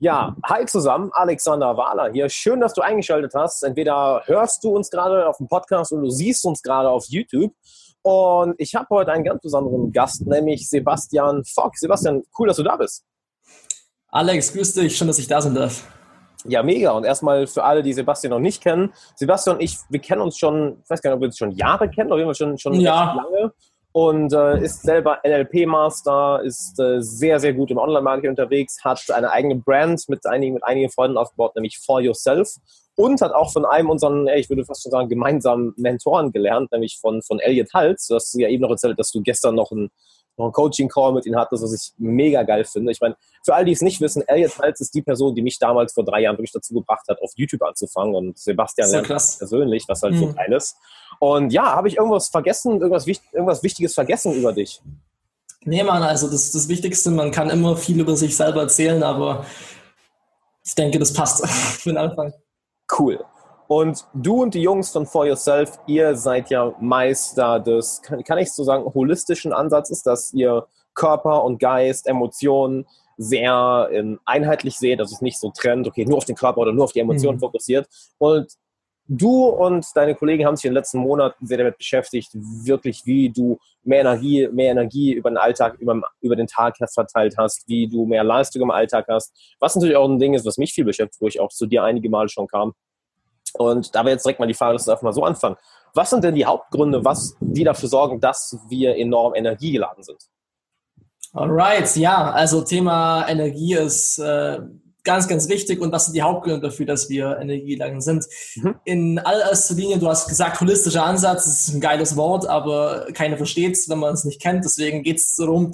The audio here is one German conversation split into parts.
Ja, hi zusammen, Alexander Wahler hier. Schön, dass du eingeschaltet hast. Entweder hörst du uns gerade auf dem Podcast oder du siehst uns gerade auf YouTube. Und ich habe heute einen ganz besonderen Gast, nämlich Sebastian Fock. Sebastian, cool, dass du da bist. Alex, grüß dich. Schön, dass ich da sein darf. Ja, mega. Und erstmal für alle, die Sebastian noch nicht kennen. Sebastian und ich, wir kennen uns schon, ich weiß gar nicht, ob wir uns schon Jahre kennen, auf jeden Fall schon, schon ja. lange und äh, ist selber NLP-Master, ist äh, sehr, sehr gut im Online-Marketing unterwegs, hat eine eigene Brand mit einigen, mit einigen Freunden aufgebaut, nämlich For Yourself und hat auch von einem unseren, ich würde fast schon sagen, gemeinsamen Mentoren gelernt, nämlich von, von Elliot Hals. Du hast ja eben noch erzählt, dass du gestern noch ein noch einen Coaching-Call mit ihm hattest, was ich mega geil finde. Ich meine, für all die es nicht wissen, Elliot Hals ist die Person, die mich damals vor drei Jahren wirklich dazu gebracht hat, auf YouTube anzufangen und Sebastian lernt persönlich, was halt mhm. so geil ist. Und ja, habe ich irgendwas vergessen, irgendwas, irgendwas Wichtiges vergessen über dich? Nee, Mann, also das, das Wichtigste, man kann immer viel über sich selber erzählen, aber ich denke, das passt für den Anfang. Cool. Und du und die Jungs von For Yourself, ihr seid ja Meister des, kann, kann ich so sagen, holistischen Ansatzes, dass ihr Körper und Geist, Emotionen sehr ähm, einheitlich seht, dass es nicht so trennt, okay, nur auf den Körper oder nur auf die Emotionen mhm. fokussiert. Und du und deine Kollegen haben sich in den letzten Monaten sehr damit beschäftigt, wirklich, wie du mehr Energie, mehr Energie über den Alltag, über, über den Tag verteilt hast, wie du mehr Leistung im Alltag hast. Was natürlich auch ein Ding ist, was mich viel beschäftigt, wo ich auch zu dir einige Male schon kam. Und da wäre jetzt direkt mal die Frage, lass uns einfach mal so anfangen. Was sind denn die Hauptgründe, was, die dafür sorgen, dass wir enorm energiegeladen sind? Alright, ja, also Thema Energie ist äh, ganz, ganz wichtig und was sind die Hauptgründe dafür, dass wir energiegeladen sind? Mhm. In allererster Linie, du hast gesagt, holistischer Ansatz, das ist ein geiles Wort, aber keiner versteht es, wenn man es nicht kennt. Deswegen geht es darum,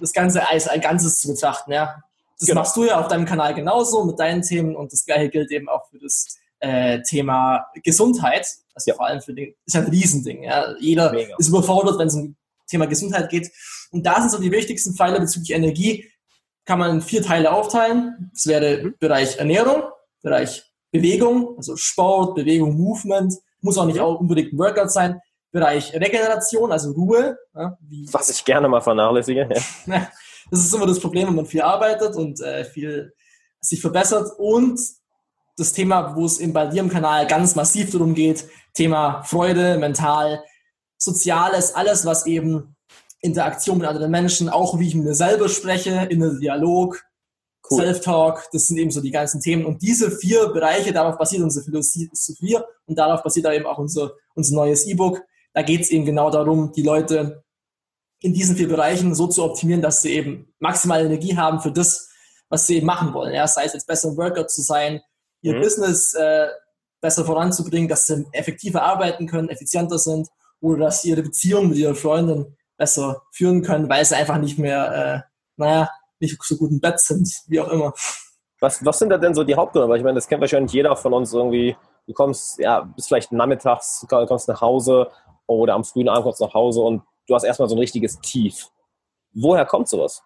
das Ganze als ein Ganzes zu betrachten. Ja? Das genau. machst du ja auf deinem Kanal genauso mit deinen Themen und das gleiche gilt eben auch für das äh, Thema Gesundheit, also ja. vor allem für den, ist ein Riesending. Ja. Jeder Mega. ist überfordert, wenn es um Thema Gesundheit geht. Und da sind so die wichtigsten Pfeiler bezüglich Energie, kann man in vier Teile aufteilen. Das wäre mhm. Bereich Ernährung, Bereich Bewegung, also Sport, Bewegung, Movement, muss auch nicht auch unbedingt ein Workout sein. Bereich Regeneration, also Ruhe. Ja, Was ich gerne mal vernachlässige. Ja. das ist immer das Problem, wenn man viel arbeitet und äh, viel sich verbessert. Und das Thema, wo es eben bei dir im Kanal ganz massiv darum geht, Thema Freude, mental, Soziales, alles, was eben Interaktion mit anderen Menschen, auch wie ich mit mir selber spreche, innerer Dialog, cool. Self-Talk, das sind eben so die ganzen Themen. Und diese vier Bereiche, darauf basiert unsere Philosophie und darauf basiert eben auch unser, unser neues E-Book. Da geht es eben genau darum, die Leute in diesen vier Bereichen so zu optimieren, dass sie eben maximale Energie haben für das, was sie eben machen wollen. Ja, sei es jetzt besser im Workout zu sein, ihr mhm. Business äh, besser voranzubringen, dass sie effektiver arbeiten können, effizienter sind oder dass sie ihre Beziehung mit ihrer Freundin besser führen können, weil sie einfach nicht mehr, äh, naja, nicht so gut im Bett sind, wie auch immer. Was, was sind da denn so die Hauptgründe? Weil ich meine, das kennt wahrscheinlich jeder von uns irgendwie. Du kommst, ja, bist vielleicht nachmittags, kommst nach Hause oder am frühen Abend kommst nach Hause und du hast erstmal so ein richtiges Tief. Woher kommt sowas?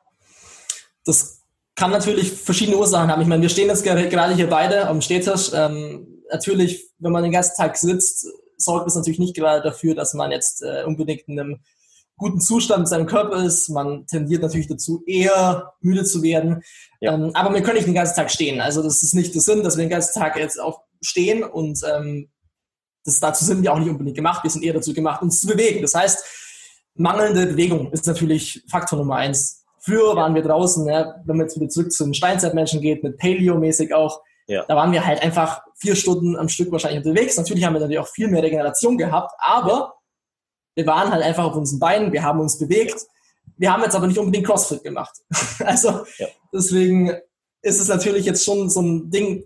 Das kann natürlich verschiedene Ursachen haben. Ich meine, wir stehen jetzt gerade hier beide am Stehtisch. Ähm, natürlich, wenn man den ganzen Tag sitzt, sorgt es natürlich nicht gerade dafür, dass man jetzt äh, unbedingt in einem guten Zustand mit seinem Körper ist. Man tendiert natürlich dazu, eher müde zu werden. Ja. Ähm, aber wir können nicht den ganzen Tag stehen. Also das ist nicht der Sinn, dass wir den ganzen Tag jetzt auch stehen und ähm, das, dazu sind wir auch nicht unbedingt gemacht. Wir sind eher dazu gemacht, uns zu bewegen. Das heißt, mangelnde Bewegung ist natürlich Faktor Nummer eins Früher waren wir draußen, ja, wenn man jetzt wieder zurück zu den Steinzeitmenschen geht, mit Paleo-mäßig auch, ja. da waren wir halt einfach vier Stunden am Stück wahrscheinlich unterwegs. Natürlich haben wir natürlich auch viel mehr Regeneration gehabt, aber wir waren halt einfach auf unseren Beinen, wir haben uns bewegt. Wir haben jetzt aber nicht unbedingt CrossFit gemacht. also ja. deswegen ist es natürlich jetzt schon so ein Ding,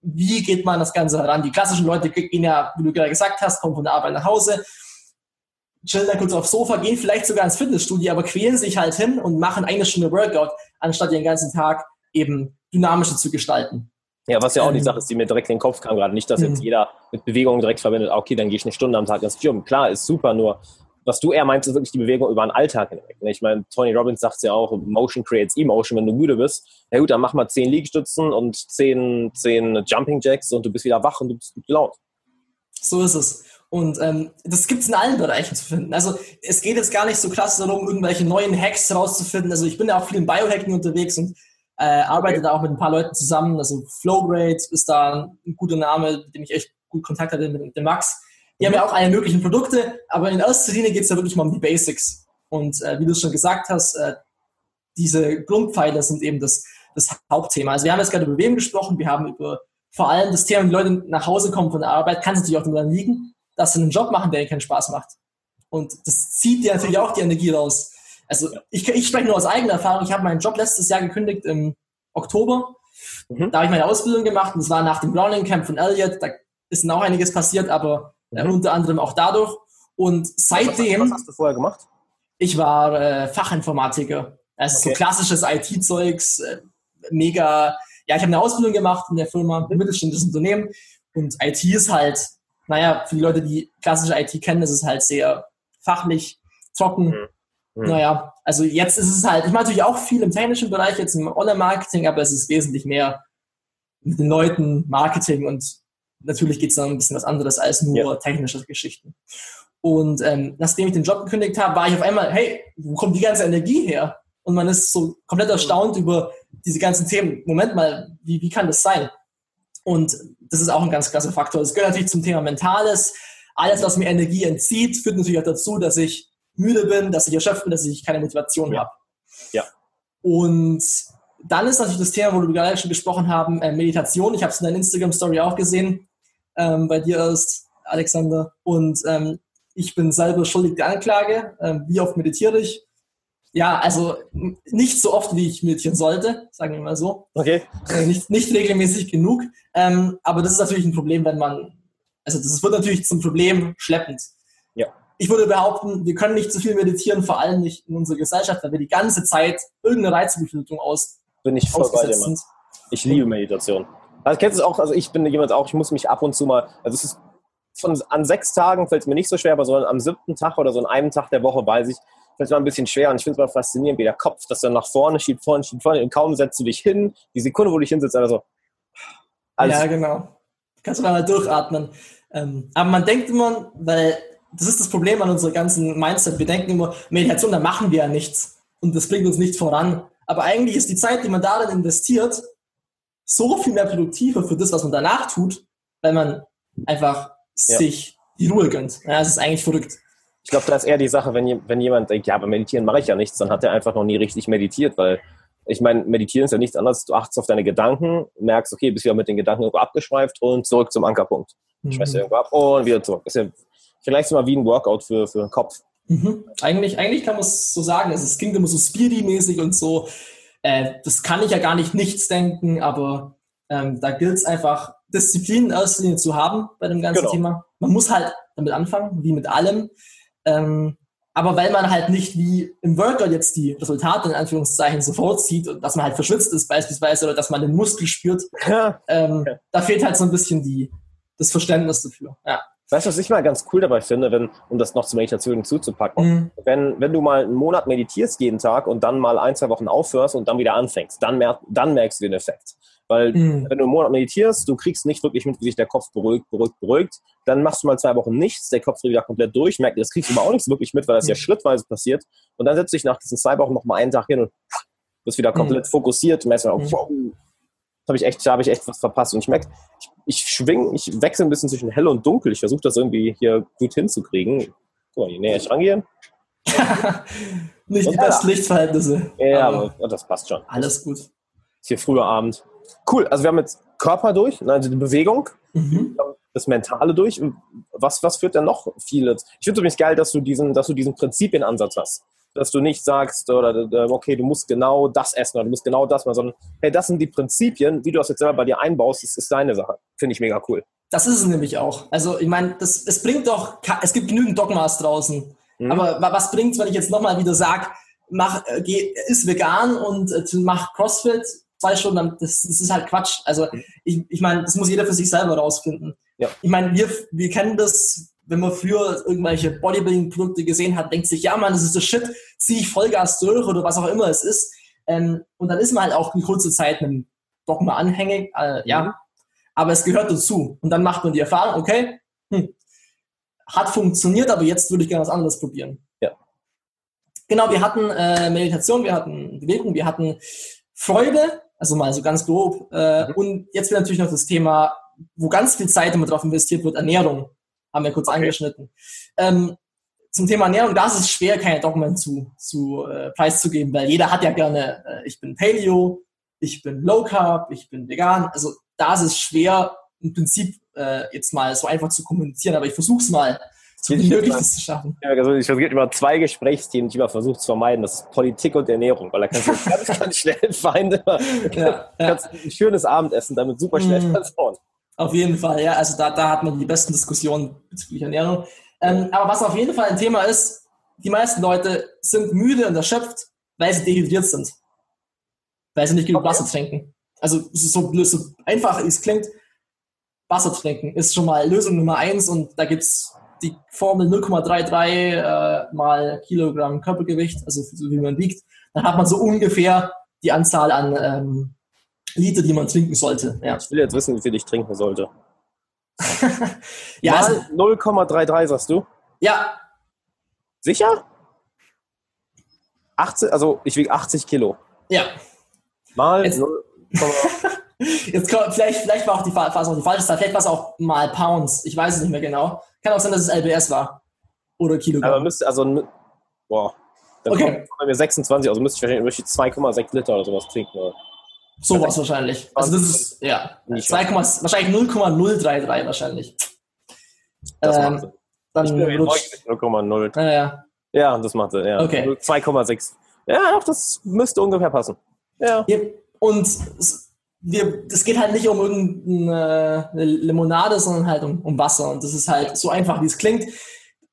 wie geht man das Ganze heran? Die klassischen Leute gehen ja, wie du gerade gesagt hast, kommen von der Arbeit nach Hause, chillen dann kurz aufs Sofa, gehen vielleicht sogar ins Fitnessstudio, aber quälen sich halt hin und machen eine Stunde Workout, anstatt den ganzen Tag eben dynamischer zu gestalten. Ja, was ja auch ähm, die Sache ist, die mir direkt in den Kopf kam gerade. Nicht, dass jetzt mhm. jeder mit Bewegung direkt verbindet, ah, okay, dann gehe ich eine Stunde am Tag ins Gym. Klar, ist super, nur was du eher meinst, ist wirklich die Bewegung über den Alltag hinweg. Ne? Ich meine, Tony Robbins sagt ja auch, Motion creates Emotion, wenn du müde bist. Ja gut, dann mach mal zehn Liegestützen und zehn, zehn Jumping Jacks und du bist wieder wach und du bist gut gelaunt. So ist es. Und ähm, das gibt es in allen Bereichen zu finden. Also es geht jetzt gar nicht so krass darum, irgendwelche neuen Hacks rauszufinden. Also ich bin ja auch viel im Biohacking unterwegs und äh, arbeite da auch mit ein paar Leuten zusammen. Also Flowgrade ist da ein guter Name, mit dem ich echt gut Kontakt hatte mit, mit dem Max. Die mhm. haben ja auch alle möglichen Produkte, aber in erster Linie geht es ja wirklich mal um die Basics. Und äh, wie du schon gesagt hast, äh, diese Grundpfeiler sind eben das, das Hauptthema. Also wir haben jetzt gerade über Wem gesprochen, wir haben über vor allem das Thema, wenn die Leute nach Hause kommen von der Arbeit, kann es natürlich auch daran liegen, dass sie einen Job machen, der ihnen keinen Spaß macht. Und das zieht dir natürlich auch die Energie raus. Also ich, ich spreche nur aus eigener Erfahrung. Ich habe meinen Job letztes Jahr gekündigt im Oktober. Mhm. Da habe ich meine Ausbildung gemacht und das war nach dem Browning Camp von Elliot. Da ist noch einiges passiert, aber äh, mhm. unter anderem auch dadurch. Und seitdem. Was, was hast du vorher gemacht? Ich war äh, Fachinformatiker. Also okay. so klassisches IT-Zeugs, äh, mega. Ja, ich habe eine Ausbildung gemacht in der Firma, ein mittelständisches Unternehmen. Und IT ist halt, naja, für die Leute, die klassische IT kennen, ist es halt sehr fachlich, trocken. Mhm. Mhm. Naja, also jetzt ist es halt, ich mache natürlich auch viel im technischen Bereich, jetzt im Online-Marketing, aber es ist wesentlich mehr mit den Leuten, Marketing und natürlich geht es dann ein bisschen was anderes als nur ja. technische Geschichten. Und ähm, nachdem ich den Job gekündigt habe, war ich auf einmal, hey, wo kommt die ganze Energie her? Und man ist so komplett erstaunt über diese ganzen Themen. Moment mal, wie, wie kann das sein? Und das ist auch ein ganz krasser Faktor. Das gehört natürlich zum Thema Mentales. Alles, was mir Energie entzieht, führt natürlich auch dazu, dass ich müde bin, dass ich erschöpft bin, dass ich keine Motivation ja. habe. Ja. Und dann ist natürlich das Thema, wo wir gerade schon gesprochen haben, äh, Meditation. Ich habe es in deiner Instagram-Story auch gesehen, ähm, bei dir erst, Alexander. Und ähm, ich bin selber schuldig der Anklage. Ähm, wie oft meditiere ich? Ja, also nicht so oft, wie ich meditieren sollte, sagen wir mal so. Okay. Äh, nicht, nicht regelmäßig genug. Ähm, aber das ist natürlich ein Problem, wenn man, also das wird natürlich zum Problem schleppend ich würde behaupten, wir können nicht zu viel meditieren, vor allem nicht in unserer Gesellschaft, weil wir die ganze Zeit irgendeine Reizüberflutung aus bin ich voll bei dir, Mann. Ich liebe Meditation. Also kennst du es auch, also ich bin jemand auch, ich muss mich ab und zu mal, also es ist von, an sechs Tagen fällt es mir nicht so schwer, aber so am siebten Tag oder so an einem Tag der Woche weiß ich, fällt es mir ein bisschen schwer und ich finde es mal faszinierend, wie der Kopf, das dann nach vorne schiebt, vorne schiebt, vorne und kaum setzt du dich hin, die Sekunde, wo du dich hinsetzt, also alles. Ja, genau. Kannst du mal durchatmen. Ähm, aber man denkt immer, weil das ist das Problem an unserer ganzen Mindset. Wir denken immer, Meditation, da machen wir ja nichts. Und das bringt uns nicht voran. Aber eigentlich ist die Zeit, die man darin investiert, so viel mehr produktiver für das, was man danach tut, weil man einfach ja. sich die Ruhe gönnt. Ja, das ist eigentlich verrückt. Ich glaube, da ist eher die Sache, wenn, wenn jemand denkt, ja, aber meditieren mache ich ja nichts, dann hat er einfach noch nie richtig meditiert, weil ich meine, meditieren ist ja nichts anderes. Du achtest auf deine Gedanken, merkst, okay, bist wieder mit den Gedanken irgendwo abgeschweift und zurück zum Ankerpunkt. Mhm. Schmeißt irgendwo ab und wieder zurück. Ist ja vielleicht mal wie ein Workout für, für den Kopf. Mhm. Eigentlich, eigentlich kann man es so sagen. Also es klingt immer so Speedy-mäßig und so. Äh, das kann ich ja gar nicht nichts denken, aber ähm, da gilt es einfach, Disziplin in erster Linie zu haben bei dem ganzen genau. Thema. Man muss halt damit anfangen, wie mit allem. Ähm, aber weil man halt nicht wie im Workout jetzt die Resultate in Anführungszeichen sofort sieht und dass man halt verschwitzt ist beispielsweise oder dass man den Muskel spürt, ja. Ähm, ja. da fehlt halt so ein bisschen die, das Verständnis dafür. Ja. Weißt du, was ich mal ganz cool dabei finde, wenn, um das noch zur Meditation hinzuzupacken? Mhm. Wenn, wenn du mal einen Monat meditierst jeden Tag und dann mal ein, zwei Wochen aufhörst und dann wieder anfängst, dann, mer dann merkst du den Effekt. Weil mhm. wenn du einen Monat meditierst, du kriegst nicht wirklich mit, wie sich der Kopf beruhigt, beruhigt, beruhigt. Dann machst du mal zwei Wochen nichts, der Kopf dreht wieder komplett durch, merkt, das kriegst du aber auch nicht so wirklich mit, weil das mhm. ja schrittweise passiert. Und dann setzt du dich nach diesen zwei Wochen noch mal einen Tag hin und bist wieder komplett mhm. fokussiert, merkst, oh, wow, habe ich echt, habe ich echt was verpasst. Und ich merke, ich, ich schwing, ich wechsle ein bisschen zwischen hell und dunkel. Ich versuche das irgendwie hier gut hinzukriegen. Guck mal, je näher ich rangehe. Nicht die besten Lichtverhältnisse. Ja, aber, aber das passt schon. Alles gut. Ist hier früher Abend. Cool, also wir haben jetzt Körper durch, ne, also die Bewegung, mhm. das Mentale durch. Was, was führt denn noch vieles? Ich finde es übrigens geil, dass du diesen, dass du diesen Prinzipienansatz hast dass du nicht sagst, oder okay, du musst genau das essen oder du musst genau das machen, sondern hey, das sind die Prinzipien, wie du das jetzt selber bei dir einbaust, das ist deine Sache. Finde ich mega cool. Das ist es nämlich auch. Also ich meine, das, es bringt doch, es gibt genügend Dogmas draußen. Mhm. Aber was bringt es, wenn ich jetzt nochmal wieder sage, mach, äh, geh, ist vegan und äh, mach CrossFit zwei Stunden, das, das ist halt Quatsch. Also mhm. ich, ich meine, das muss jeder für sich selber rausfinden. Ja. Ich meine, wir, wir kennen das, wenn man früher irgendwelche Bodybuilding-Produkte gesehen hat, denkt sich, ja Mann, das ist das Shit, ziehe ich Vollgas durch oder was auch immer es ist. Ähm, und dann ist man halt auch eine kurze Zeit einem Dogma anhängig, äh, ja. Mhm. Aber es gehört dazu. Und dann macht man die Erfahrung, okay, hm, hat funktioniert, aber jetzt würde ich gerne was anderes probieren. Ja. Genau, wir hatten äh, Meditation, wir hatten Bewegung, wir hatten Freude Also mal so ganz grob. Äh, mhm. Und jetzt wird natürlich noch das Thema, wo ganz viel Zeit immer drauf investiert wird, Ernährung. Haben wir kurz okay. angeschnitten. Ähm, zum Thema Ernährung, da ist es schwer, keine Dogmen zu, zu äh, preiszugeben, weil jeder hat ja gerne, äh, ich bin Paleo, ich bin Low Carb, ich bin vegan. Also da ist es schwer, im Prinzip äh, jetzt mal so einfach zu kommunizieren, aber ich versuche es mal, so wie möglich zu schaffen. Ja, also ich versuche immer zwei Gesprächsthemen, die ich immer versuche zu vermeiden. Das ist Politik und Ernährung, weil da kannst du ganz, ganz schnell Feinde, ja, ja. ein schönes Abendessen damit super schnell mm. versauen. Auf jeden Fall, ja. Also da, da hat man die besten Diskussionen bezüglich Ernährung. Ähm, aber was auf jeden Fall ein Thema ist, die meisten Leute sind müde und erschöpft, weil sie dehydriert sind. Weil sie nicht genug okay. Wasser trinken. Also so, so einfach es klingt, Wasser trinken ist schon mal Lösung Nummer eins und da gibt es die Formel 0,33 äh, mal Kilogramm Körpergewicht, also so wie man wiegt. Dann hat man so ungefähr die Anzahl an ähm, Liter, die man trinken sollte. Ja. Ich will jetzt wissen, wie viel ich trinken sollte. ja, Mal also, 0,33 sagst du? Ja. Sicher? 80, also ich wiege 80 Kilo. Ja. Mal jetzt, 0, jetzt kommt, vielleicht, vielleicht war auch die, war auch die falsche Zahl, vielleicht war es auch mal Pounds. Ich weiß es nicht mehr genau. Kann auch sein, dass es LBS war. Oder Kilogramm. Aber müsste, also, boah. Dann okay. kommt bei mir 26, also müsste ich wahrscheinlich 2,6 Liter oder sowas trinken. Oder? Sowas wahrscheinlich. Also das ist, ja, 2, wahrscheinlich 0,033 wahrscheinlich. Das ähm, macht dann ich bin 0,0. Ja, ja. ja, das macht er, ja. Okay. 2,6. Ja, doch, das müsste ungefähr passen. Ja. und wir, das geht halt nicht um irgendeine Limonade, sondern halt um, um Wasser. Und das ist halt so einfach, wie es klingt.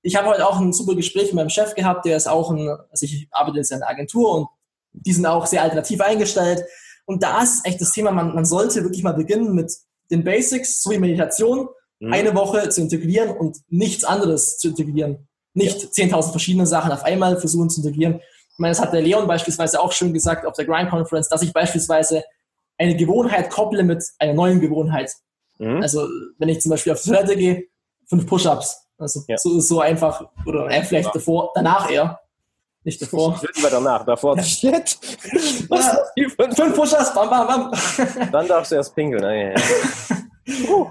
Ich habe heute auch ein super Gespräch mit meinem Chef gehabt, der ist auch ein, also ich arbeite jetzt in einer Agentur und die sind auch sehr alternativ eingestellt. Und da ist echt das Thema, man, man sollte wirklich mal beginnen mit den Basics, so wie Meditation, mhm. eine Woche zu integrieren und nichts anderes zu integrieren. Nicht ja. 10.000 verschiedene Sachen auf einmal versuchen zu integrieren. Ich meine, das hat der Leon beispielsweise auch schon gesagt auf der Grind Conference, dass ich beispielsweise eine Gewohnheit kopple mit einer neuen Gewohnheit. Mhm. Also, wenn ich zum Beispiel auf die Toilette gehe, fünf Push-Ups. Also, ja. so, so einfach, oder äh, vielleicht ja. davor, danach eher. Nicht davor. Will lieber danach. Davor. Shit. Was. Fünf Push-Ups, bam, bam, bam. Dann darfst du erst pinkeln. Naja, uh.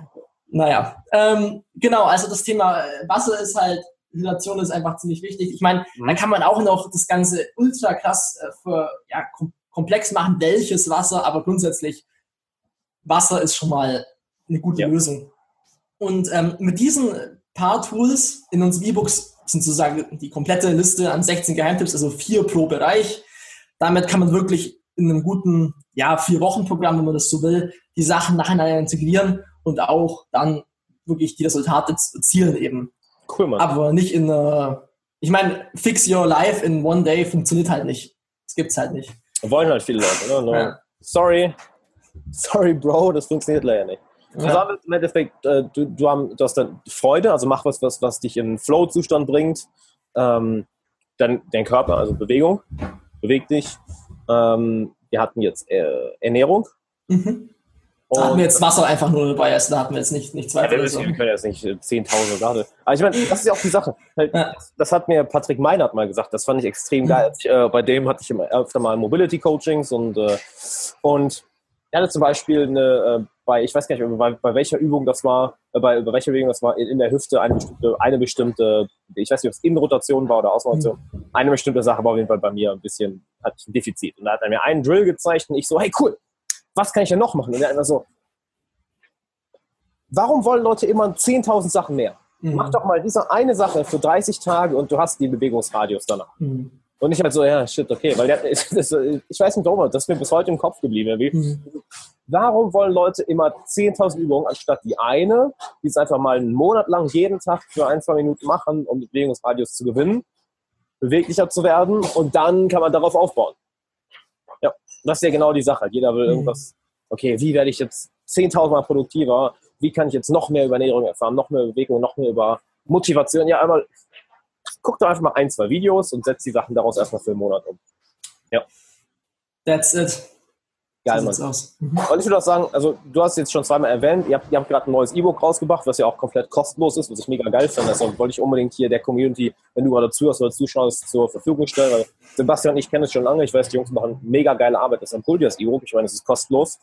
naja. Ähm, genau, also das Thema Wasser ist halt, Hydration ist einfach ziemlich wichtig. Ich meine, mhm. dann kann man auch noch das Ganze ultra krass äh, für, ja, komplex machen, welches Wasser, aber grundsätzlich Wasser ist schon mal eine gute ja. Lösung. Und ähm, mit diesen paar Tools in unseren E-Books sind sozusagen die komplette Liste an 16 Geheimtipps, also vier pro Bereich. Damit kann man wirklich in einem guten, ja, vier Wochen Programm, wenn man das so will, die Sachen nacheinander integrieren und auch dann wirklich die Resultate erzielen eben. Cool, Mann. Aber nicht in, uh, ich meine, fix your life in one day funktioniert halt nicht. Das gibt's halt nicht. Wollen halt viele Leute, ne? Ja. Sorry, sorry, Bro, das funktioniert leider nicht. Ja. Also im Endeffekt, äh, du, du, haben, du hast dann Freude, also mach was, was, was dich in Flow-Zustand bringt. Ähm, dann dein Körper, also Bewegung, beweg dich. Ähm, wir hatten jetzt äh, Ernährung. Mhm. Da hatten wir jetzt Wasser einfach nur dabei, also da hatten wir jetzt nicht, nicht zwei. Ja, wir, so. wir können jetzt nicht 10.000 Grad. Aber ich meine, das ist ja auch die Sache. Halt, ja. Das hat mir Patrick Meinert mal gesagt, das fand ich extrem geil. Ich, äh, bei dem hatte ich immer öfter mal Mobility-Coachings und, äh, und er hatte zum Beispiel eine, äh, bei, ich weiß gar nicht, bei, bei welcher Übung das war, äh, bei, bei welcher Übung das war, in, in, der Hüfte eine bestimmte, eine bestimmte, ich weiß nicht, ob es Innenrotation war oder Außenrotation, mhm. eine bestimmte Sache war auf jeden Fall bei mir ein bisschen, hatte ich ein Defizit. Und da hat er mir einen Drill gezeigt und ich so, hey cool, was kann ich denn noch machen? Und er einfach so, warum wollen Leute immer 10.000 Sachen mehr? Mhm. Mach doch mal diese eine Sache für 30 Tage und du hast die Bewegungsradius danach. Mhm. Und ich halt so, ja, shit, okay. Weil der, das, ich weiß nicht warum, das ist mir bis heute im Kopf geblieben. Wie, mhm. Warum wollen Leute immer 10.000 Übungen anstatt die eine, die es einfach mal einen Monat lang jeden Tag für ein, zwei Minuten machen, um Bewegungsradius zu gewinnen, beweglicher zu werden und dann kann man darauf aufbauen. Ja, das ist ja genau die Sache. Jeder will mhm. irgendwas, okay, wie werde ich jetzt 10.000 Mal produktiver? Wie kann ich jetzt noch mehr über Ernährung erfahren, noch mehr Bewegung, noch mehr über Motivation? Ja, einmal guck doch einfach mal ein, zwei Videos und setz die Sachen daraus erstmal für einen Monat um. Ja. That's it. Geil, Mann. Mhm. Und ich würde auch sagen, also du hast jetzt schon zweimal erwähnt, ihr habt, ihr habt gerade ein neues E-Book rausgebracht, was ja auch komplett kostenlos ist, was ich mega geil finde. Deshalb wollte ich unbedingt hier der Community, wenn du gerade zuhörst oder zuschaust, zur Verfügung stellen. Weil Sebastian und ich kennen es schon lange. Ich weiß, die Jungs machen mega geile Arbeit. Das Ampuldias E-Book. Ich meine, es ist kostenlos.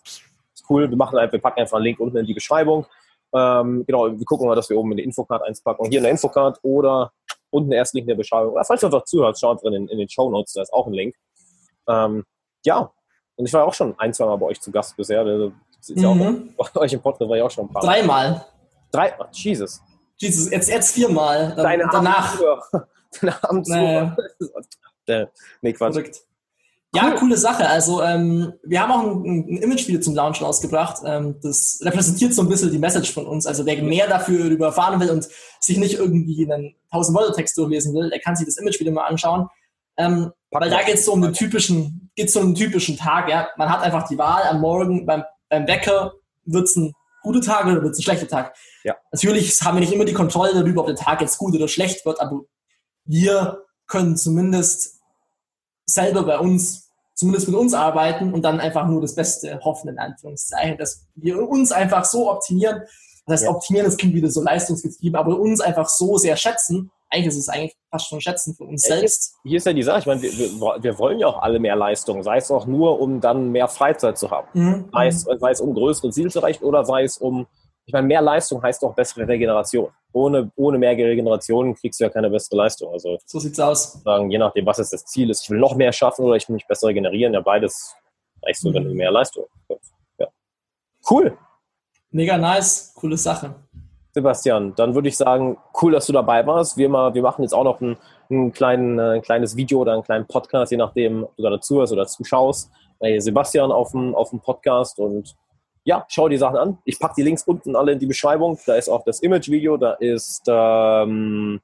Ist cool. Wir machen einfach, wir packen einfach einen Link unten in die Beschreibung. Ähm, genau, wir gucken mal, dass wir oben in die Infocard eins packen. Hier in der Infocard oder unten erst Link in der Beschreibung. Oder falls ihr einfach zuhört, schaut drin in, in den Show Notes, da ist auch ein Link. Ähm, ja, und ich war auch schon ein, zwei Mal bei euch zu Gast bisher. Also, ist ja mhm. auch, bei euch im Podcast war ich auch schon ein paar Mal. Dreimal. Drei, oh, Jesus. Jesus, jetzt, jetzt viermal. Deine danach. Deine Amtsführer. Nee. nee, Quatsch. Verrückt. Ja, coole Sache. Also ähm, wir haben auch ein, ein Image-Video zum Launchen ausgebracht. Ähm, das repräsentiert so ein bisschen die Message von uns. Also wer mehr dafür darüber erfahren will und sich nicht irgendwie einen 1000 Wörter Text durchlesen will, der kann sich das Image-Video mal anschauen. Ähm, weil da geht es so um den typischen, geht's so um den typischen Tag. Ja? Man hat einfach die Wahl am Morgen beim, beim Wecker, wird es ein guter Tag oder wird es ein schlechter Tag. Ja. Natürlich haben wir nicht immer die Kontrolle darüber, ob der Tag jetzt gut oder schlecht wird, aber wir können zumindest selber bei uns, zumindest mit uns arbeiten und dann einfach nur das Beste hoffen, in Anführungszeichen, dass wir uns einfach so optimieren. Das heißt, ja. optimieren, das klingt wieder so leistungsgetrieben, aber uns einfach so sehr schätzen, eigentlich ist es eigentlich fast schon Schätzen von uns selbst. Hier ist ja die Sache, ich meine, wir, wir, wollen ja auch alle mehr Leistung, sei es auch nur, um dann mehr Freizeit zu haben. Mhm. Sei, es, sei es um größere Ziele zu erreichen oder sei es um, ich meine, mehr Leistung heißt auch bessere Regeneration. Ohne, ohne mehr Regeneration kriegst du ja keine bessere Leistung. Also, so sieht's aus. Sagen, je nachdem, was jetzt das Ziel ist, ich will noch mehr schaffen oder ich will mich besser regenerieren, ja, beides reicht so, wenn du mehr Leistung hast. Ja. Cool. Mega nice, coole Sache. Sebastian, dann würde ich sagen, cool, dass du dabei warst. Wir, mal, wir machen jetzt auch noch ein, ein, kleinen, äh, ein kleines Video oder einen kleinen Podcast, je nachdem, ob du da dazu hörst oder zuschaust, bei Sebastian auf dem, auf dem Podcast und ja, schau die Sachen an. Ich packe die Links unten alle in die Beschreibung. Da ist auch das Image-Video, da ist ähm,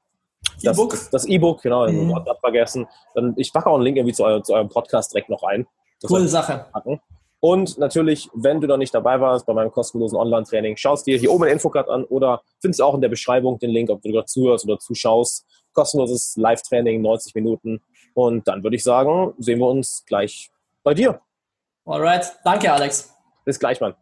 das E-Book, das E-Book genau, mhm. ich habe vergessen. Dann, ich packe auch einen Link irgendwie zu, eurem, zu eurem Podcast direkt noch ein. Coole Sache. Packen. Und natürlich, wenn du da nicht dabei warst bei meinem kostenlosen Online-Training, schaust dir hier oben den Infocard an oder findest auch in der Beschreibung den Link, ob du da zuhörst oder zuschaust. Kostenloses Live-Training, 90 Minuten. Und dann würde ich sagen, sehen wir uns gleich bei dir. Alright. Danke, Alex. Bis gleich, Mann.